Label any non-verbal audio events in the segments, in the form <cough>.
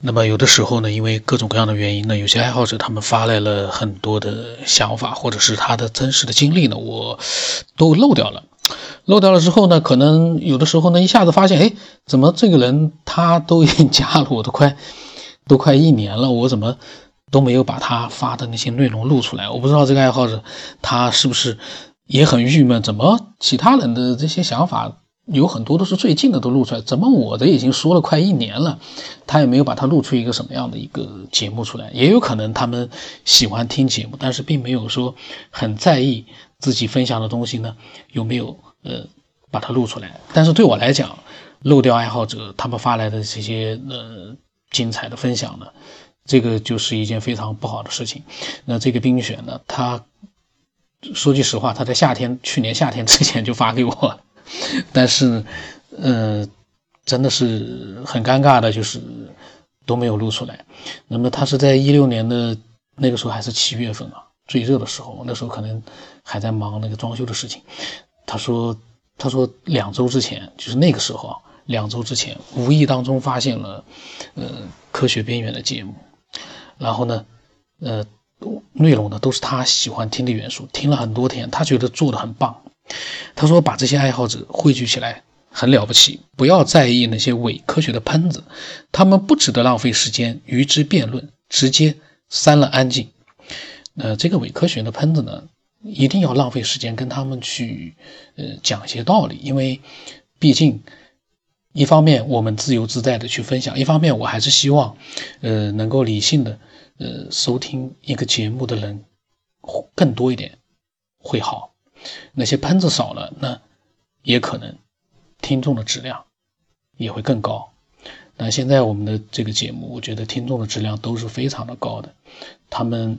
那么有的时候呢，因为各种各样的原因呢，有些爱好者他们发来了很多的想法，或者是他的真实的经历呢，我都漏掉了。漏掉了之后呢，可能有的时候呢，一下子发现，哎，怎么这个人他都已经加了我都快都快一年了，我怎么都没有把他发的那些内容录出来？我不知道这个爱好者他是不是也很郁闷？怎么其他人的这些想法？有很多都是最近的都录出来，怎么我的已经说了快一年了，他也没有把它录出一个什么样的一个节目出来？也有可能他们喜欢听节目，但是并没有说很在意自己分享的东西呢有没有呃把它录出来。但是对我来讲，漏掉爱好者他们发来的这些呃精彩的分享呢，这个就是一件非常不好的事情。那这个冰选呢，他说句实话，他在夏天去年夏天之前就发给我了。<laughs> 但是，呃，真的是很尴尬的，就是都没有录出来。那么他是在一六年的那个时候，还是七月份啊，最热的时候，那时候可能还在忙那个装修的事情。他说，他说两周之前，就是那个时候啊，两周之前，无意当中发现了，呃，科学边缘的节目，然后呢，呃，内容呢都是他喜欢听的元素，听了很多天，他觉得做的很棒。他说：“把这些爱好者汇聚起来很了不起，不要在意那些伪科学的喷子，他们不值得浪费时间与之辩论，直接删了安静。呃，这个伪科学的喷子呢，一定要浪费时间跟他们去呃讲一些道理，因为毕竟一方面我们自由自在的去分享，一方面我还是希望呃能够理性的呃收听一个节目的人会更多一点会好。”那些喷子少了，那也可能听众的质量也会更高。那现在我们的这个节目，我觉得听众的质量都是非常的高的。他们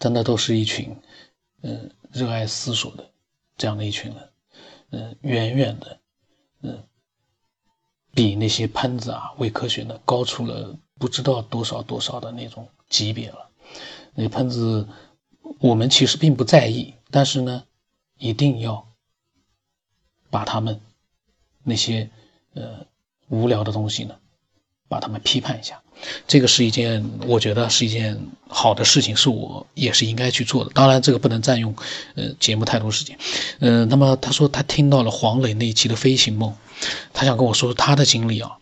真的都是一群，嗯，热爱思索的这样的一群人，嗯，远远的，嗯，比那些喷子啊、伪科学呢高出了不知道多少多少的那种级别了。那喷子，我们其实并不在意。但是呢，一定要把他们那些呃无聊的东西呢，把他们批判一下。这个是一件我觉得是一件好的事情，是我也是应该去做的。当然，这个不能占用呃节目太多时间。呃，那么他说他听到了黄磊那一期的飞行梦，他想跟我说他的经历啊。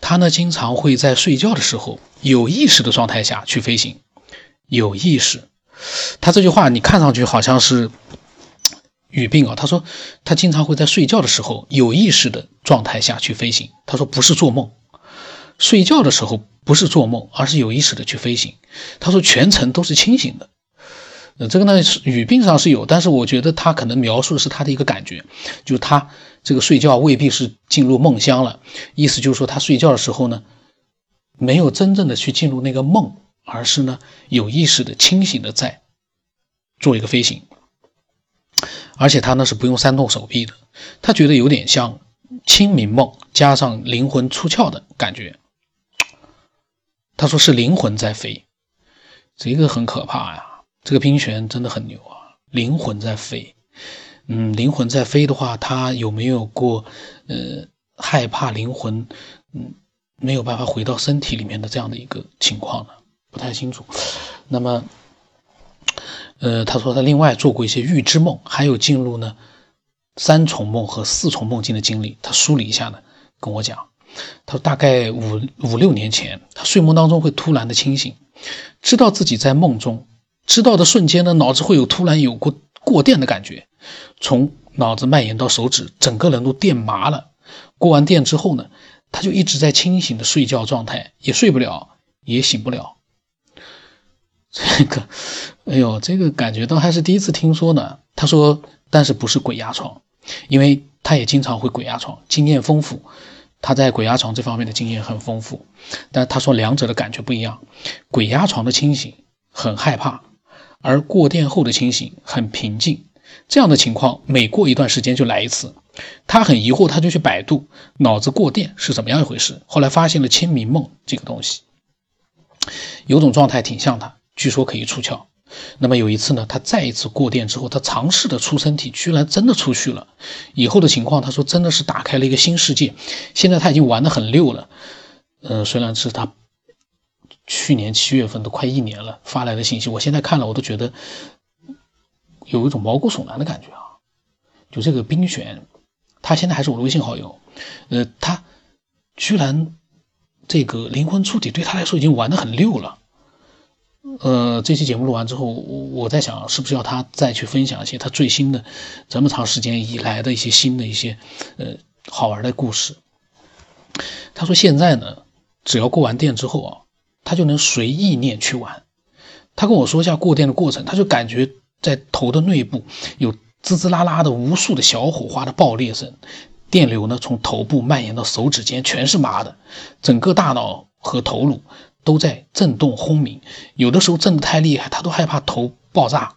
他呢经常会在睡觉的时候有意识的状态下去飞行，有意识。他这句话你看上去好像是语病啊。他说他经常会在睡觉的时候有意识的状态下去飞行。他说不是做梦，睡觉的时候不是做梦，而是有意识的去飞行。他说全程都是清醒的。呃，这个呢语病上是有，但是我觉得他可能描述的是他的一个感觉，就是他这个睡觉未必是进入梦乡了。意思就是说他睡觉的时候呢，没有真正的去进入那个梦。而是呢，有意识的、清醒的在做一个飞行，而且他呢是不用扇动手臂的，他觉得有点像清明梦加上灵魂出窍的感觉。他说是灵魂在飞，这个很可怕呀。这个冰泉真的很牛啊，灵魂在飞。嗯，灵魂在飞的话，他有没有过呃害怕灵魂嗯没有办法回到身体里面的这样的一个情况呢？不太清楚，那么，呃，他说他另外做过一些预知梦，还有进入呢三重梦和四重梦境的经历。他梳理一下呢，跟我讲，他说大概五五六年前，他睡梦当中会突然的清醒，知道自己在梦中，知道的瞬间呢，脑子会有突然有过过电的感觉，从脑子蔓延到手指，整个人都电麻了。过完电之后呢，他就一直在清醒的睡觉状态，也睡不了，也醒不了。这个，哎呦，这个感觉倒还是第一次听说呢。他说，但是不是鬼压床，因为他也经常会鬼压床，经验丰富。他在鬼压床这方面的经验很丰富，但他说两者的感觉不一样。鬼压床的清醒很害怕，而过电后的清醒很平静。这样的情况每过一段时间就来一次。他很疑惑，他就去百度脑子过电是怎么样一回事。后来发现了清明梦这个东西，有种状态挺像他。据说可以出窍。那么有一次呢，他再一次过电之后，他尝试的出身体，居然真的出去了。以后的情况，他说真的是打开了一个新世界。现在他已经玩得很溜了。呃，虽然是他去年七月份都快一年了发来的信息，我现在看了我都觉得有一种毛骨悚然的感觉啊！就这个冰玄，他现在还是我的微信好友，呃，他居然这个灵魂出体对他来说已经玩得很溜了。呃，这期节目录完之后，我在想，是不是要他再去分享一些他最新的这么长时间以来的一些新的一些呃好玩的故事。他说现在呢，只要过完电之后啊，他就能随意念去玩。他跟我说一下过电的过程，他就感觉在头的内部有滋滋啦啦的无数的小火花的爆裂声，电流呢从头部蔓延到手指尖，全是麻的，整个大脑和头颅。都在震动轰鸣，有的时候震得太厉害，他都害怕头爆炸。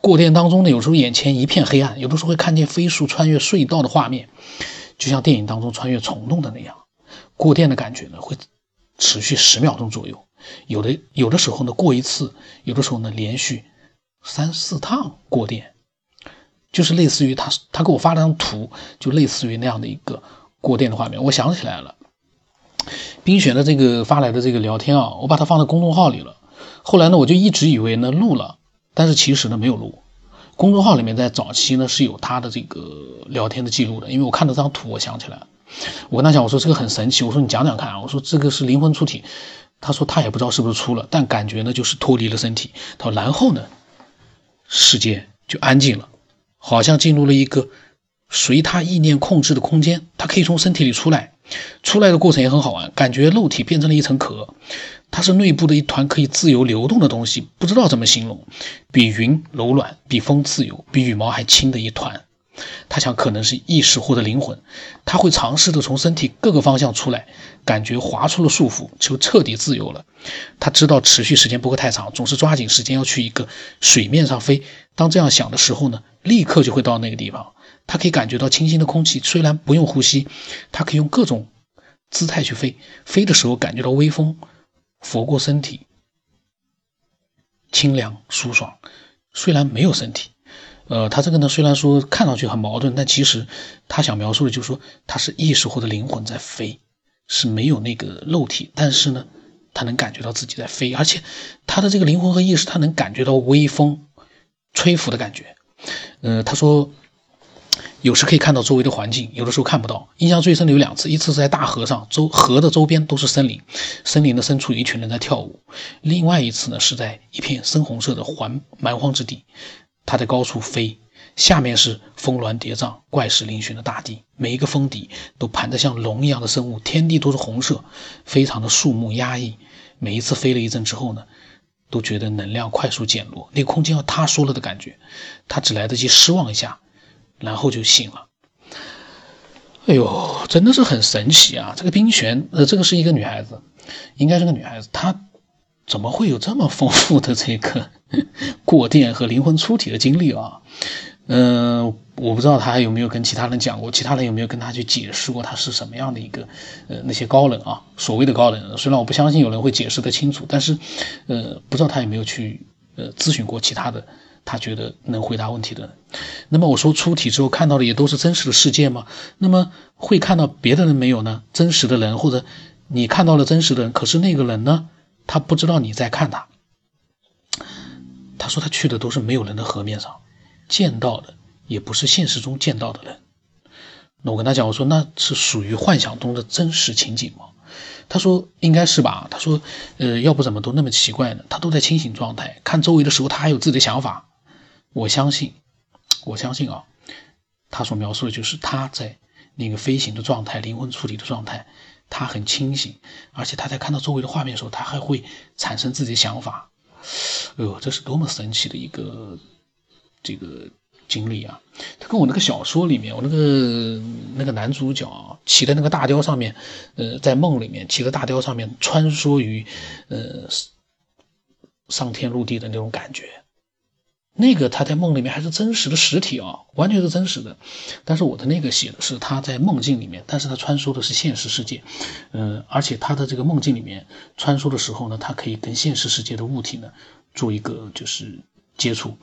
过电当中呢，有时候眼前一片黑暗，有的时候会看见飞速穿越隧道的画面，就像电影当中穿越虫洞的那样。过电的感觉呢，会持续十秒钟左右，有的有的时候呢过一次，有的时候呢连续三四趟过电，就是类似于他他给我发了张图，就类似于那样的一个过电的画面。我想起来了。冰雪的这个发来的这个聊天啊，我把它放在公众号里了。后来呢，我就一直以为呢录了，但是其实呢没有录。公众号里面在早期呢是有他的这个聊天的记录的，因为我看到这张图，我想起来。我跟他讲，我说这个很神奇，我说你讲讲看啊，我说这个是灵魂出体。他说他也不知道是不是出了，但感觉呢就是脱离了身体。他说然后呢，世界就安静了，好像进入了一个随他意念控制的空间，他可以从身体里出来。出来的过程也很好玩，感觉肉体变成了一层壳，它是内部的一团可以自由流动的东西，不知道怎么形容，比云柔软，比风自由，比羽毛还轻的一团。他想可能是意识或者灵魂，他会尝试着从身体各个方向出来，感觉划出了束缚，就彻底自由了。他知道持续时间不会太长，总是抓紧时间要去一个水面上飞。当这样想的时候呢，立刻就会到那个地方。他可以感觉到清新的空气，虽然不用呼吸，他可以用各种姿态去飞。飞的时候感觉到微风拂过身体，清凉舒爽。虽然没有身体，呃，他这个呢，虽然说看上去很矛盾，但其实他想描述的就是说，他是意识或者灵魂在飞，是没有那个肉体，但是呢，他能感觉到自己在飞，而且他的这个灵魂和意识，他能感觉到微风吹拂的感觉。呃，他说。有时可以看到周围的环境，有的时候看不到。印象最深的有两次，一次是在大河上，周河的周边都是森林，森林的深处有一群人在跳舞。另外一次呢，是在一片深红色的环蛮荒之地，它在高处飞，下面是峰峦叠嶂、怪石嶙峋的大地，每一个峰底都盘着像龙一样的生物，天地都是红色，非常的肃穆压抑。每一次飞了一阵之后呢，都觉得能量快速减弱，那个空间要塌缩了的感觉。他只来得及失望一下。然后就醒了，哎呦，真的是很神奇啊！这个冰璇，呃，这个是一个女孩子，应该是个女孩子，她怎么会有这么丰富的这个 <laughs> 过电和灵魂出体的经历啊？嗯，我不知道她有没有跟其他人讲过，其他人有没有跟她去解释过她是什么样的一个，呃，那些高人啊，所谓的高人，虽然我不相信有人会解释得清楚，但是，呃，不知道她有没有去，呃，咨询过其他的。他觉得能回答问题的人，那么我说出题之后看到的也都是真实的世界吗？那么会看到别的人没有呢？真实的人或者你看到了真实的人，可是那个人呢？他不知道你在看他。他说他去的都是没有人的河面上，见到的也不是现实中见到的人。那我跟他讲，我说那是属于幻想中的真实情景吗？他说应该是吧。他说，呃，要不怎么都那么奇怪呢？他都在清醒状态，看周围的时候他还有自己的想法。我相信，我相信啊，他所描述的就是他在那个飞行的状态、灵魂出体的状态，他很清醒，而且他在看到周围的画面的时候，他还会产生自己的想法。哎呦，这是多么神奇的一个这个经历啊！他跟我那个小说里面，我那个那个男主角骑在那个大雕上面，呃，在梦里面骑在大雕上面穿梭于呃上天入地的那种感觉。那个他在梦里面还是真实的实体啊，完全是真实的。但是我的那个写的是他在梦境里面，但是他穿梭的是现实世界，嗯，而且他的这个梦境里面穿梭的时候呢，他可以跟现实世界的物体呢做一个就是接触。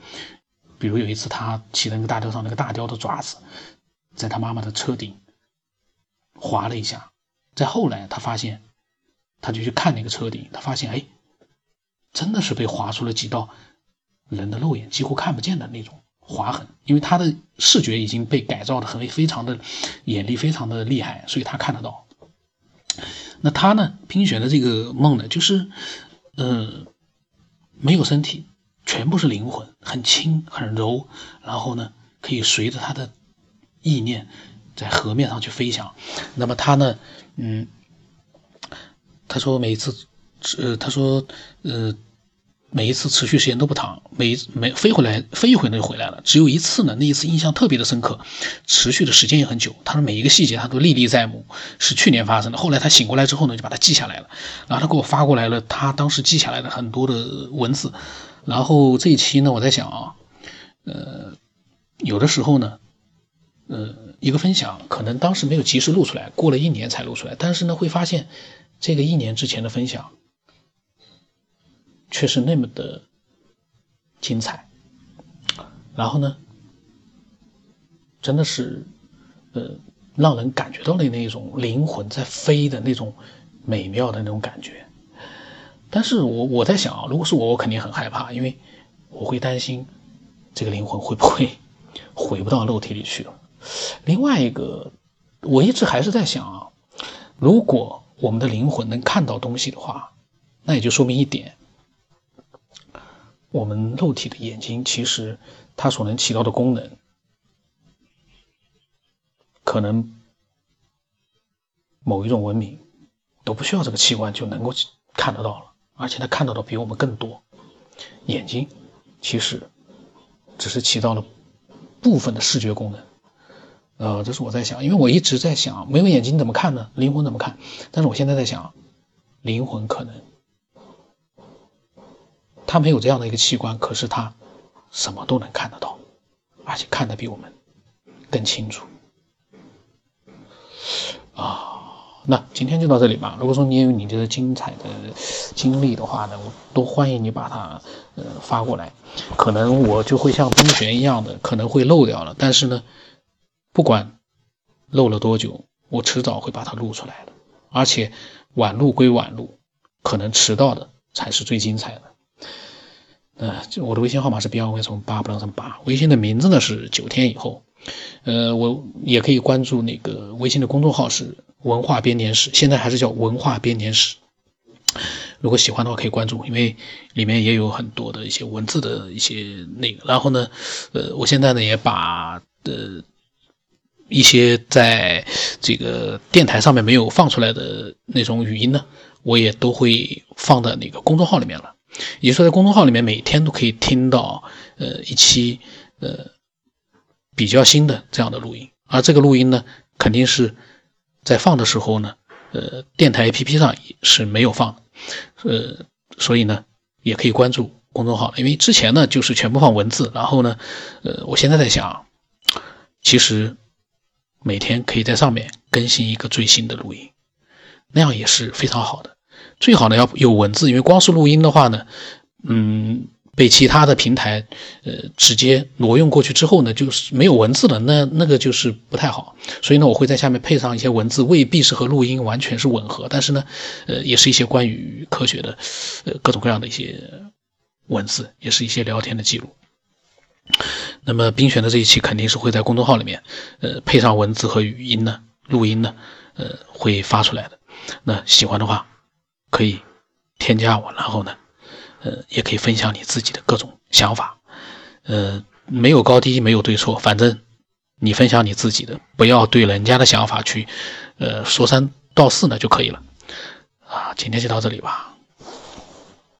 比如有一次他骑在那个大雕上，那个大雕的爪子在他妈妈的车顶划了一下。再后来他发现他就去看那个车顶，他发现哎，真的是被划出了几道人的肉眼几乎看不见的那种划痕，因为他的视觉已经被改造的很非常的眼力非常的厉害，所以他看得到。那他呢，冰雪的这个梦呢，就是呃没有身体，全部是灵魂，很轻很柔，然后呢可以随着他的意念在河面上去飞翔。那么他呢，嗯。他说每次，呃，他说，呃，每一次持续时间都不长，每每飞回来飞一回呢就回来了。只有一次呢，那一次印象特别的深刻，持续的时间也很久。他说每一个细节他都历历在目，是去年发生的。后来他醒过来之后呢，就把它记下来了，然后他给我发过来了他当时记下来的很多的文字。然后这一期呢，我在想啊，呃，有的时候呢，呃，一个分享可能当时没有及时录出来，过了一年才录出来，但是呢，会发现。这个一年之前的分享，却是那么的精彩。然后呢，真的是，呃，让人感觉到了那种灵魂在飞的那种美妙的那种感觉。但是我我在想啊，如果是我，我肯定很害怕，因为我会担心这个灵魂会不会 <laughs> 回不到肉体里去了。另外一个，我一直还是在想啊，如果。我们的灵魂能看到东西的话，那也就说明一点：我们肉体的眼睛其实它所能起到的功能，可能某一种文明都不需要这个器官就能够看得到了，而且它看到的比我们更多。眼睛其实只是起到了部分的视觉功能。呃，这是我在想，因为我一直在想，没有眼睛怎么看呢？灵魂怎么看？但是我现在在想，灵魂可能他没有这样的一个器官，可是他什么都能看得到，而且看得比我们更清楚。啊，那今天就到这里吧。如果说你也有你的精彩的经历的话呢，我都欢迎你把它呃发过来。可能我就会像冰璇一样的，可能会漏掉了，但是呢。不管漏了多久，我迟早会把它录出来的。而且晚录归晚录，可能迟到的才是最精彩的。呃，我的微信号码是 B 二 Y 从八不能成八，微信的名字呢是九天以后。呃，我也可以关注那个微信的公众号是文化编年史，现在还是叫文化编年史。如果喜欢的话可以关注，因为里面也有很多的一些文字的一些那个。然后呢，呃，我现在呢也把呃。一些在这个电台上面没有放出来的那种语音呢，我也都会放在那个公众号里面了。也就是说在公众号里面每天都可以听到呃一期呃比较新的这样的录音，而这个录音呢，肯定是在放的时候呢，呃电台 APP 上是没有放，呃所以呢也可以关注公众号，因为之前呢就是全部放文字，然后呢呃我现在在想，其实。每天可以在上面更新一个最新的录音，那样也是非常好的。最好呢要有文字，因为光是录音的话呢，嗯，被其他的平台呃直接挪用过去之后呢，就是没有文字了，那那个就是不太好。所以呢，我会在下面配上一些文字，未必是和录音完全是吻合，但是呢，呃，也是一些关于科学的，呃，各种各样的一些文字，也是一些聊天的记录。那么冰选的这一期肯定是会在公众号里面，呃，配上文字和语音呢，录音呢，呃，会发出来的。那喜欢的话，可以添加我，然后呢，呃，也可以分享你自己的各种想法，呃，没有高低，没有对错，反正你分享你自己的，不要对人家的想法去，呃，说三道四呢就可以了。啊，今天就到这里吧。